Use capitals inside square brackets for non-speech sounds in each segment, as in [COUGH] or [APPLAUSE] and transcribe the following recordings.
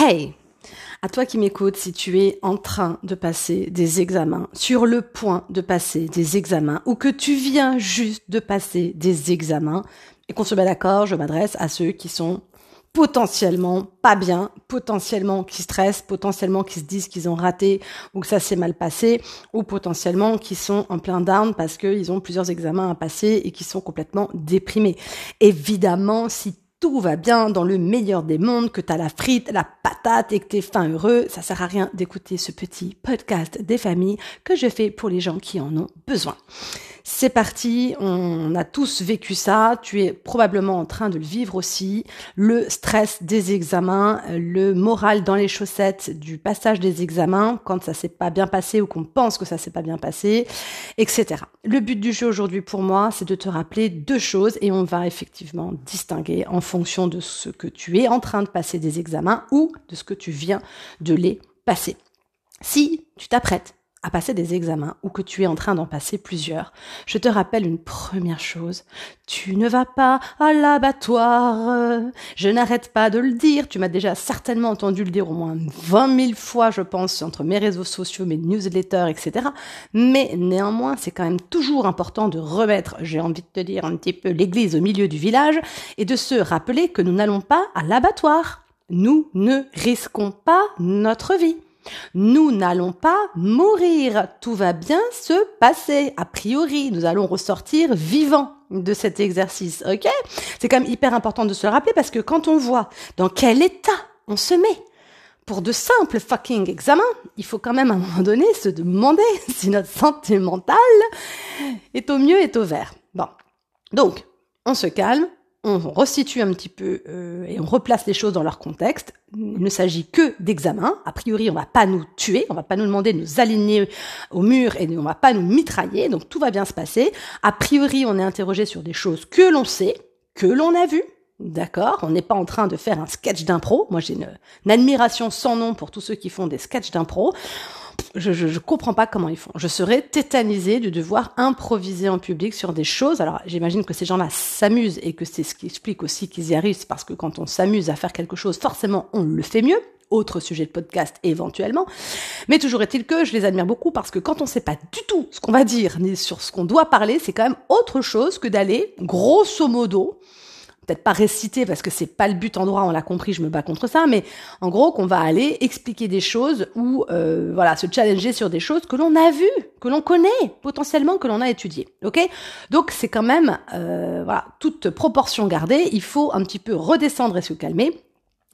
Hey, à toi qui m'écoutes, si tu es en train de passer des examens, sur le point de passer des examens, ou que tu viens juste de passer des examens, et qu'on se met d'accord, je m'adresse à ceux qui sont potentiellement pas bien, potentiellement qui stressent, potentiellement qui se disent qu'ils ont raté ou que ça s'est mal passé, ou potentiellement qui sont en plein down parce qu'ils ont plusieurs examens à passer et qui sont complètement déprimés. Évidemment, si tout va bien dans le meilleur des mondes, que tu as la frite, la patate et que tu es fin heureux, ça sert à rien d'écouter ce petit podcast des familles que je fais pour les gens qui en ont besoin. C'est parti, on a tous vécu ça, tu es probablement en train de le vivre aussi, le stress des examens, le moral dans les chaussettes du passage des examens quand ça s'est pas bien passé ou qu'on pense que ça s'est pas bien passé, etc. Le but du jeu aujourd'hui pour moi, c'est de te rappeler deux choses et on va effectivement distinguer en fonction de ce que tu es en train de passer des examens ou de ce que tu viens de les passer. Si tu t'apprêtes à passer des examens ou que tu es en train d'en passer plusieurs, je te rappelle une première chose. Tu ne vas pas à l'abattoir. Je n'arrête pas de le dire. Tu m'as déjà certainement entendu le dire au moins 20 000 fois, je pense, entre mes réseaux sociaux, mes newsletters, etc. Mais néanmoins, c'est quand même toujours important de remettre, j'ai envie de te dire, un petit peu l'église au milieu du village et de se rappeler que nous n'allons pas à l'abattoir. Nous ne risquons pas notre vie. Nous n'allons pas mourir. Tout va bien se passer. A priori, nous allons ressortir vivants de cet exercice. Ok? C'est quand même hyper important de se le rappeler parce que quand on voit dans quel état on se met pour de simples fucking examens, il faut quand même à un moment donné se demander [LAUGHS] si notre santé mentale est au mieux, est au vert. Bon. Donc, on se calme, on resitue un petit peu euh, et on replace les choses dans leur contexte. Il ne s'agit que d'examen. A priori, on va pas nous tuer, on va pas nous demander de nous aligner au mur et on va pas nous mitrailler, donc tout va bien se passer. A priori, on est interrogé sur des choses que l'on sait, que l'on a vues, D'accord? On n'est pas en train de faire un sketch d'impro. Moi, j'ai une, une, admiration sans nom pour tous ceux qui font des sketchs d'impro je, je, comprends pas comment ils font. Je serais tétanisée de devoir improviser en public sur des choses. Alors, j'imagine que ces gens-là s'amusent et que c'est ce qui explique aussi qu'ils y arrivent. C'est parce que quand on s'amuse à faire quelque chose, forcément, on le fait mieux. Autre sujet de podcast éventuellement. Mais toujours est-il que je les admire beaucoup parce que quand on sait pas du tout ce qu'on va dire ni sur ce qu'on doit parler, c'est quand même autre chose que d'aller, grosso modo, peut-être pas réciter parce que c'est pas le but en droit, on l'a compris, je me bats contre ça, mais en gros qu'on va aller expliquer des choses ou euh, voilà se challenger sur des choses que l'on a vues, que l'on connaît potentiellement, que l'on a étudiées. Ok? Donc c'est quand même euh, voilà toute proportion gardée, il faut un petit peu redescendre et se calmer.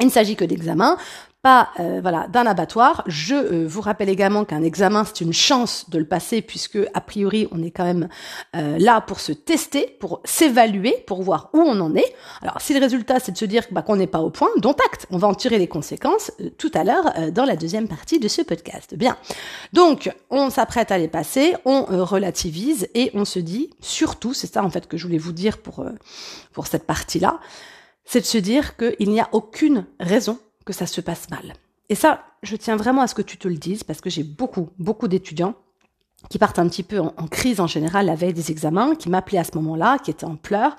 Il ne s'agit que d'examen pas euh, voilà d'un abattoir. Je euh, vous rappelle également qu'un examen c'est une chance de le passer puisque a priori on est quand même euh, là pour se tester, pour s'évaluer, pour voir où on en est. Alors si le résultat c'est de se dire bah, qu'on n'est pas au point, dont acte, on va en tirer les conséquences tout à l'heure dans la deuxième partie de ce podcast. Bien, donc on s'apprête à les passer, on relativise et on se dit surtout, c'est ça en fait que je voulais vous dire pour pour cette partie là, c'est de se dire qu'il n'y a aucune raison que ça se passe mal. Et ça, je tiens vraiment à ce que tu te le dises parce que j'ai beaucoup, beaucoup d'étudiants qui partent un petit peu en, crise en général la veille des examens, qui m'appelaient à ce moment-là, qui étaient en pleurs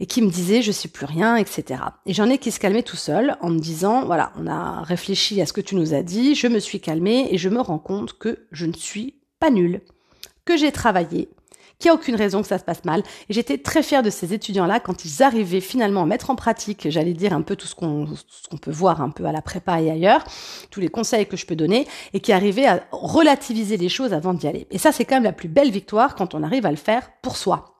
et qui me disaient je sais plus rien, etc. Et j'en ai qui se calmaient tout seul en me disant voilà, on a réfléchi à ce que tu nous as dit, je me suis calmée et je me rends compte que je ne suis pas nulle, que j'ai travaillé, qu'il n'y a aucune raison que ça se passe mal. Et j'étais très fière de ces étudiants-là quand ils arrivaient finalement à mettre en pratique, j'allais dire un peu tout ce qu'on peut voir un peu à la prépa et ailleurs, tous les conseils que je peux donner, et qui arrivaient à relativiser les choses avant d'y aller. Et ça, c'est quand même la plus belle victoire quand on arrive à le faire pour soi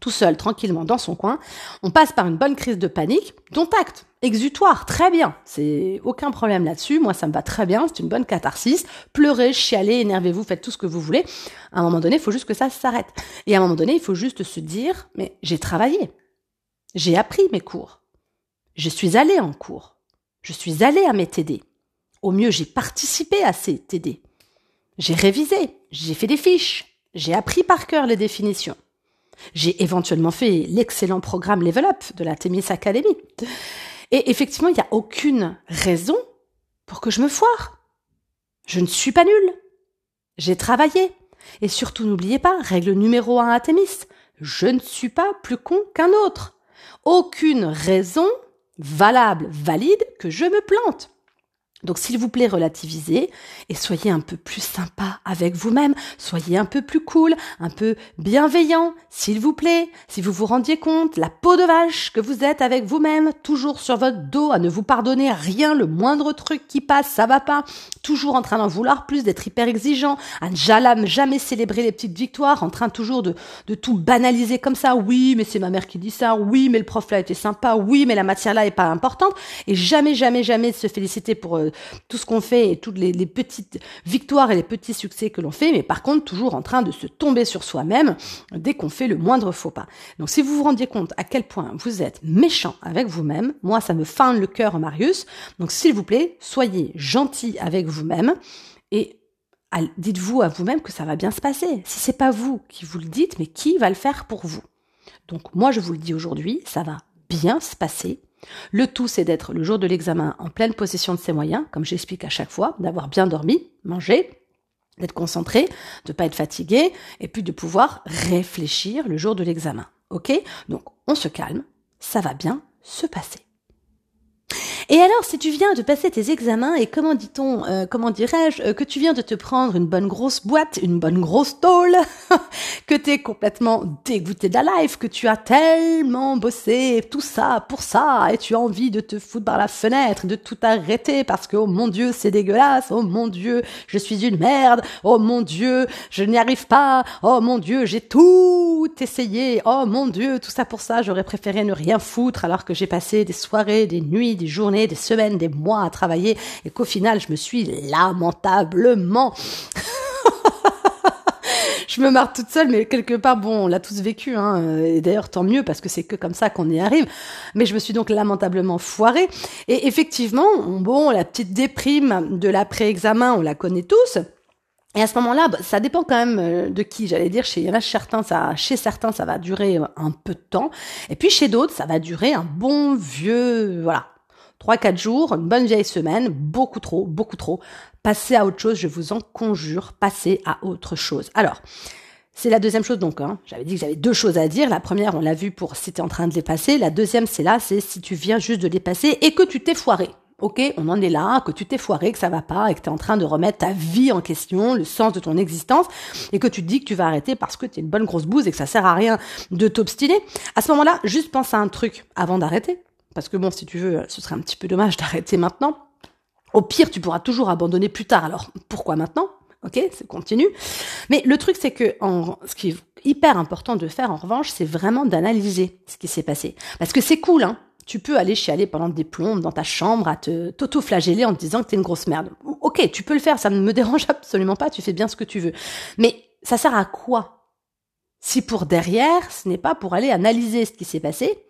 tout seul, tranquillement, dans son coin. On passe par une bonne crise de panique, dont acte, exutoire, très bien. C'est aucun problème là-dessus. Moi, ça me va très bien. C'est une bonne catharsis. Pleurez, chialez, énervez-vous, faites tout ce que vous voulez. À un moment donné, il faut juste que ça s'arrête. Et à un moment donné, il faut juste se dire, mais j'ai travaillé. J'ai appris mes cours. Je suis allé en cours. Je suis allé à mes TD. Au mieux, j'ai participé à ces TD. J'ai révisé. J'ai fait des fiches. J'ai appris par cœur les définitions. J'ai éventuellement fait l'excellent programme Level Up de la Témis Academy. Et effectivement, il n'y a aucune raison pour que je me foire. Je ne suis pas nulle. J'ai travaillé. Et surtout, n'oubliez pas, règle numéro un à Thémis, je ne suis pas plus con qu'un autre. Aucune raison valable, valide, que je me plante. Donc s'il vous plaît, relativisez et soyez un peu plus sympa avec vous-même, soyez un peu plus cool, un peu bienveillant, s'il vous plaît. Si vous vous rendiez compte, la peau de vache que vous êtes avec vous-même, toujours sur votre dos, à ne vous pardonner rien, le moindre truc qui passe, ça va pas, toujours en train d'en vouloir plus, d'être hyper exigeant, à ne jamais célébrer les petites victoires, en train toujours de, de tout banaliser comme ça. Oui, mais c'est ma mère qui dit ça. Oui, mais le prof là était sympa. Oui, mais la matière là est pas importante. Et jamais, jamais, jamais se féliciter pour euh, tout ce qu'on fait et toutes les, petites victoires et les petits succès que l'on fait, mais par contre toujours en train de se tomber sur soi-même dès qu'on fait le moindre faux pas. Donc si vous vous rendiez compte à quel point vous êtes méchant avec vous-même, moi ça me fend le cœur Marius, donc s'il vous plaît, soyez gentil avec vous-même et dites-vous à vous-même que ça va bien se passer. Si c'est pas vous qui vous le dites, mais qui va le faire pour vous? Donc moi je vous le dis aujourd'hui, ça va bien se passer. Le tout, c'est d'être le jour de l'examen en pleine possession de ses moyens, comme j'explique à chaque fois, d'avoir bien dormi, mangé, d'être concentré, de pas être fatigué, et puis de pouvoir réfléchir le jour de l'examen. Ok? Donc, on se calme, ça va bien se passer. Et alors, si tu viens de passer tes examens et comment dit-on, euh, comment dirais-je, euh, que tu viens de te prendre une bonne grosse boîte, une bonne grosse tôle, [LAUGHS] que t'es complètement dégoûté de la life, que tu as tellement bossé tout ça pour ça et tu as envie de te foutre par la fenêtre, de tout arrêter parce que oh mon dieu c'est dégueulasse, oh mon dieu je suis une merde, oh mon dieu je n'y arrive pas, oh mon dieu j'ai tout essayé, oh mon dieu tout ça pour ça j'aurais préféré ne rien foutre alors que j'ai passé des soirées, des nuits, des journées des semaines, des mois à travailler et qu'au final, je me suis lamentablement [LAUGHS] je me marre toute seule, mais quelque part, bon, on l'a tous vécu, hein, et d'ailleurs tant mieux parce que c'est que comme ça qu'on y arrive. Mais je me suis donc lamentablement foirée. Et effectivement, bon, la petite déprime de l'après-examen, on la connaît tous. Et à ce moment-là, bah, ça dépend quand même euh, de qui. J'allais dire, chez, certains, ça, chez certains, ça va durer un peu de temps. Et puis chez d'autres, ça va durer un bon vieux, voilà, 3-4 jours, une bonne vieille semaine, beaucoup trop, beaucoup trop. Passez à autre chose, je vous en conjure, passez à autre chose. Alors, c'est la deuxième chose donc. Hein. J'avais dit que j'avais deux choses à dire. La première, on l'a vu pour si tu es en train de les passer. La deuxième, c'est là, c'est si tu viens juste de les passer et que tu t'es foiré. Ok, on en est là, que tu t'es foiré, que ça va pas, et que tu es en train de remettre ta vie en question, le sens de ton existence, et que tu te dis que tu vas arrêter parce que tu es une bonne grosse bouse et que ça sert à rien de t'obstiner. À ce moment-là, juste pense à un truc avant d'arrêter. Parce que bon, si tu veux, ce serait un petit peu dommage d'arrêter maintenant. Au pire, tu pourras toujours abandonner plus tard. Alors, pourquoi maintenant? Ok, c'est continue. Mais le truc, c'est que en, ce qui est hyper important de faire, en revanche, c'est vraiment d'analyser ce qui s'est passé. Parce que c'est cool, hein. Tu peux aller chialer pendant des plombes dans ta chambre à te t'auto-flageller en te disant que t'es une grosse merde. Ok, tu peux le faire, ça ne me [LAUGHS] dérange absolument pas, tu fais bien ce que tu veux. Mais ça sert à quoi? Si pour derrière, ce n'est pas pour aller analyser ce qui s'est passé,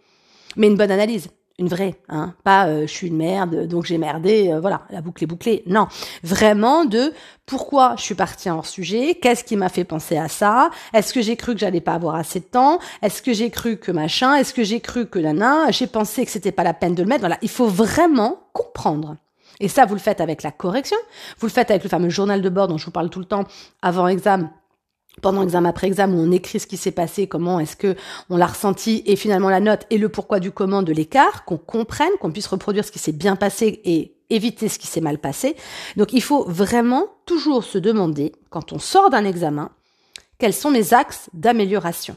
mais une bonne analyse une vraie, hein, pas euh, je suis une merde donc j'ai merdé, euh, voilà, la boucle est bouclée. Non, vraiment de pourquoi je suis partie hors sujet, qu'est-ce qui m'a fait penser à ça, est-ce que j'ai cru que j'allais pas avoir assez de temps, est-ce que j'ai cru que machin, est-ce que j'ai cru que nana, j'ai pensé que c'était pas la peine de le mettre. Voilà, il faut vraiment comprendre. Et ça, vous le faites avec la correction, vous le faites avec le fameux journal de bord dont je vous parle tout le temps avant examen pendant examen après examen, on écrit ce qui s'est passé, comment est-ce que on l'a ressenti, et finalement la note et le pourquoi du comment de l'écart, qu'on comprenne, qu'on puisse reproduire ce qui s'est bien passé et éviter ce qui s'est mal passé. Donc il faut vraiment toujours se demander, quand on sort d'un examen, quels sont mes axes d'amélioration.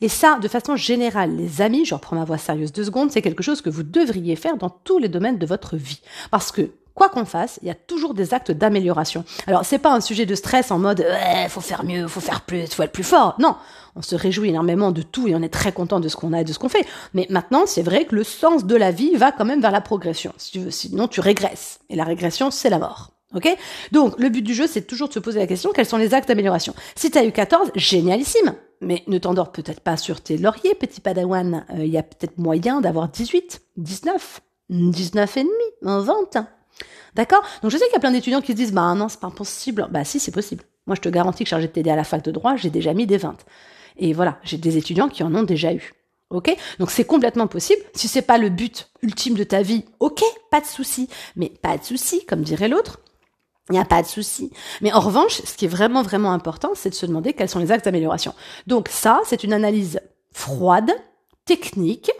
Et ça, de façon générale, les amis, je reprends ma voix sérieuse deux secondes, c'est quelque chose que vous devriez faire dans tous les domaines de votre vie. Parce que quoi qu'on fasse, il y a toujours des actes d'amélioration. Alors, c'est pas un sujet de stress en mode ouais, faut faire mieux, faut faire plus, faut être plus fort. Non, on se réjouit énormément de tout et on est très content de ce qu'on a et de ce qu'on fait. Mais maintenant, c'est vrai que le sens de la vie va quand même vers la progression. Sinon tu régresses. Et la régression, c'est la mort. Ok? Donc, le but du jeu, c'est toujours de se poser la question quels sont les actes d'amélioration? Si tu as eu 14, génialissime. Mais ne t'endors peut-être pas sur tes lauriers, petit padawan. Euh, il y a peut-être moyen d'avoir 18, 19, 19 et demi, 20. D'accord? Donc je sais qu'il y a plein d'étudiants qui se disent bah non, c'est pas possible. Bah si, c'est possible. Moi, je te garantis que chargé de t'aider à la fac de droit, j'ai déjà mis des 20. Et voilà, j'ai des étudiants qui en ont déjà eu. Ok? Donc c'est complètement possible. Si c'est pas le but ultime de ta vie, ok, pas de souci. Mais pas de souci, comme dirait l'autre. Il n'y a pas de souci. Mais en revanche, ce qui est vraiment, vraiment important, c'est de se demander quels sont les axes d'amélioration. Donc ça, c'est une analyse froide, technique,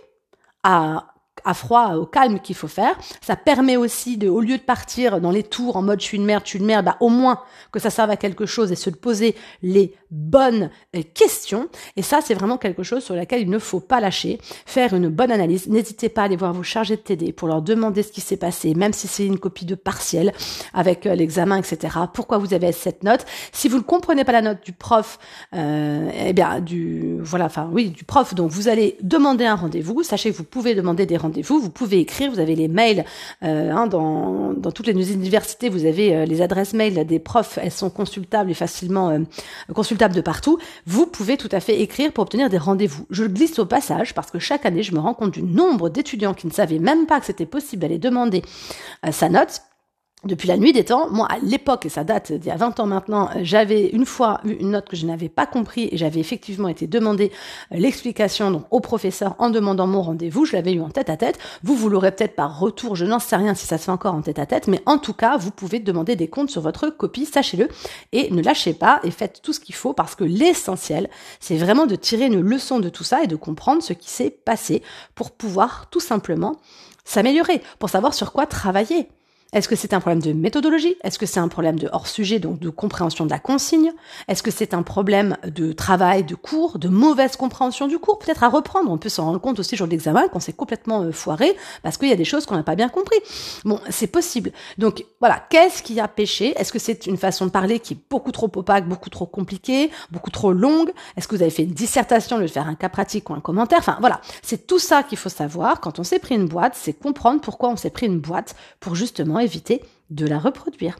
à à froid, au calme qu'il faut faire. Ça permet aussi de, au lieu de partir dans les tours en mode je suis une merde, je suis une merde, bah, au moins que ça serve à quelque chose et se poser les bonnes euh, questions. Et ça, c'est vraiment quelque chose sur laquelle il ne faut pas lâcher. Faire une bonne analyse. N'hésitez pas à aller voir vos chargés de TD pour leur demander ce qui s'est passé, même si c'est une copie de partiel avec euh, l'examen, etc. Pourquoi vous avez cette note? Si vous ne comprenez pas la note du prof, euh, eh bien du voilà, enfin oui, du prof. Donc vous allez demander un rendez-vous. Sachez que vous pouvez demander des rendez-vous. Vous pouvez écrire. Vous avez les mails euh, hein, dans dans toutes les universités. Vous avez les adresses mail des profs. Elles sont consultables et facilement euh, de partout. Vous pouvez tout à fait écrire pour obtenir des rendez-vous. Je glisse au passage parce que chaque année, je me rends compte du nombre d'étudiants qui ne savaient même pas que c'était possible d'aller demander sa note depuis la nuit des temps, moi à l'époque, et ça date d'il y a 20 ans maintenant, j'avais une fois eu une note que je n'avais pas compris et j'avais effectivement été demander euh, l'explication donc au professeur en demandant mon rendez-vous. Je l'avais eu en tête à tête. Vous, vous l'aurez peut-être par retour. Je n'en sais rien si ça se fait encore en tête à tête, mais en tout cas, vous pouvez demander des comptes sur votre copie, sachez-le, et ne lâchez pas et faites tout ce qu'il faut parce que l'essentiel, c'est vraiment de tirer une leçon de tout ça et de comprendre ce qui s'est passé pour pouvoir tout simplement s'améliorer, pour savoir sur quoi travailler. Est-ce que c'est un problème de méthodologie? Est-ce que c'est un problème de hors-sujet, donc de compréhension de la consigne? Est-ce que c'est un problème de travail, de cours, de mauvaise compréhension du cours? Peut-être à reprendre. On peut s'en rendre compte aussi jour de l'examen qu'on s'est complètement euh, foiré parce qu'il y a des choses qu'on n'a pas bien compris. Bon, c'est possible. Donc voilà, qu'est-ce qui a péché Est-ce que c'est une façon de parler qui est beaucoup trop opaque, beaucoup trop compliquée, beaucoup trop longue? Est-ce que vous avez fait une dissertation, le faire un cas pratique ou un commentaire? Enfin voilà, c'est tout ça qu'il faut savoir quand on s'est pris une boîte, c'est comprendre pourquoi on s'est pris une boîte pour justement éviter de la reproduire.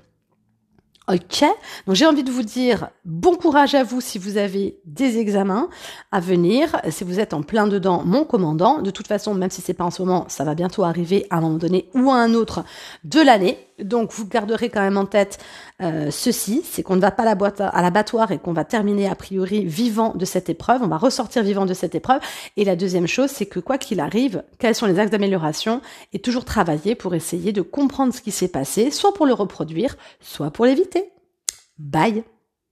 Ok, donc j'ai envie de vous dire bon courage à vous si vous avez des examens à venir, si vous êtes en plein dedans, mon commandant. De toute façon, même si c'est pas en ce moment, ça va bientôt arriver à un moment donné ou à un autre de l'année. Donc vous garderez quand même en tête euh, ceci, c'est qu'on ne va pas à l'abattoir et qu'on va terminer a priori vivant de cette épreuve, on va ressortir vivant de cette épreuve. Et la deuxième chose, c'est que quoi qu'il arrive, quels sont les axes d'amélioration et toujours travailler pour essayer de comprendre ce qui s'est passé, soit pour le reproduire, soit pour l'éviter. Bye